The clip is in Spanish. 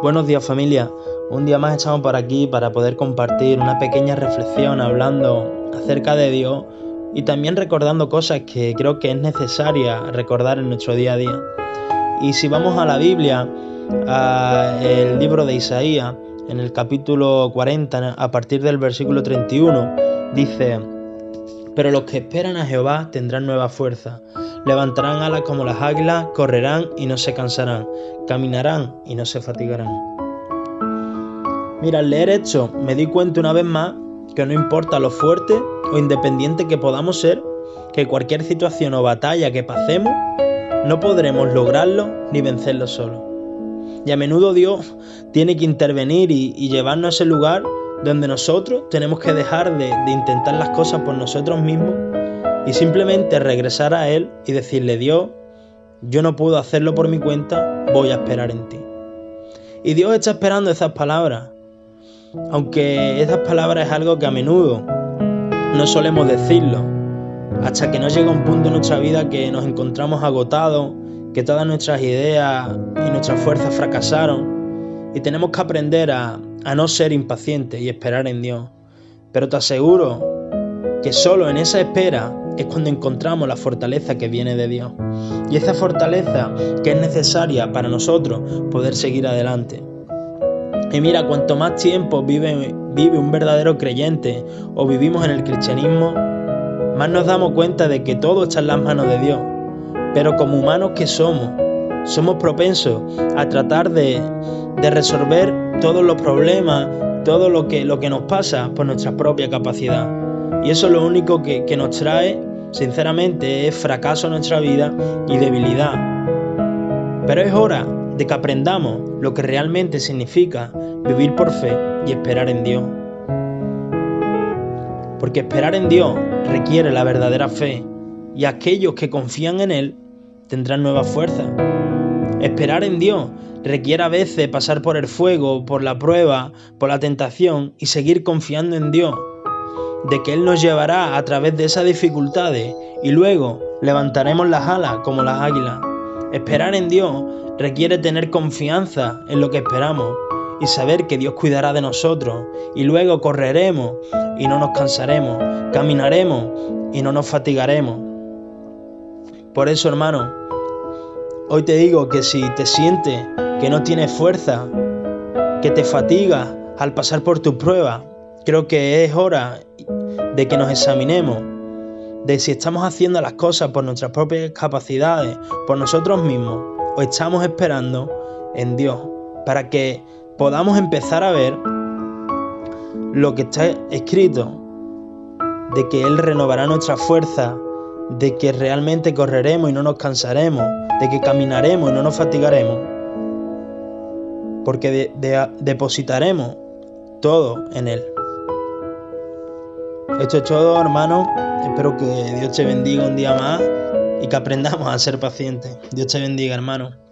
Buenos días familia, un día más estamos por aquí para poder compartir una pequeña reflexión hablando acerca de Dios y también recordando cosas que creo que es necesaria recordar en nuestro día a día. Y si vamos a la Biblia, al libro de Isaías, en el capítulo 40, a partir del versículo 31, dice, pero los que esperan a Jehová tendrán nueva fuerza Levantarán alas como las águilas, correrán y no se cansarán, caminarán y no se fatigarán. Mira, al leer esto me di cuenta una vez más que no importa lo fuerte o independiente que podamos ser, que cualquier situación o batalla que pasemos, no podremos lograrlo ni vencerlo solo. Y a menudo Dios tiene que intervenir y, llevarnos a ese lugar donde nosotros tenemos que dejar de intentar las cosas por nosotros mismos y simplemente regresar a Él y decirle, Dios, yo no puedo hacerlo por mi cuenta, voy a esperar en ti. Y Dios está esperando esas palabras, aunque esas palabras es algo que a menudo no solemos decirlo, hasta que no llega un punto en nuestra vida que nos encontramos agotados, que todas nuestras ideas y nuestras fuerzas fracasaron, y tenemos que aprender a, a no ser impacientes y esperar en Dios. Pero te aseguro que solo en esa espera es cuando encontramos la fortaleza que viene de Dios. Y esa fortaleza que es necesaria para nosotros poder seguir adelante. Y mira, cuanto más tiempo vive, vive un verdadero creyente o vivimos en el cristianismo, más nos damos cuenta de que todo está en las manos de Dios. Pero como humanos que somos, somos propensos a tratar de, resolver todos los problemas, todo lo que, lo que nos pasa por nuestra propia capacidad. Y eso es lo único que, que nos trae sinceramente es fracaso en nuestra vida y debilidad. Pero es hora de que aprendamos lo que realmente significa vivir por fe y esperar en Dios. Porque esperar en Dios requiere la verdadera fe y aquellos que confían en Él tendrán nueva fuerza. Esperar en Dios requiere a veces pasar por el fuego, por la prueba, por la tentación y seguir confiando en Dios de que Él nos llevará a través de esas dificultades y luego levantaremos las alas como las águilas. Esperar en Dios requiere tener confianza en lo que esperamos y saber que Dios cuidará de nosotros y luego correremos y no nos cansaremos, caminaremos y no nos fatigaremos. Por eso, hermano, hoy te digo que si te sientes que no tienes fuerza, que te fatigas al pasar por tu prueba, creo que es hora de que nos examinemos de si estamos haciendo las cosas por nuestras propias capacidades, por nosotros mismos, o estamos esperando en Dios para que podamos empezar a ver lo que está escrito, de que Él renovará nuestra fuerza, de que realmente correremos y no nos cansaremos, de que caminaremos y no nos fatigaremos, porque depositaremos todo en Él. Esto es todo, hermano. Espero que Dios te bendiga un día más y que aprendamos a ser pacientes. Dios te bendiga, hermano.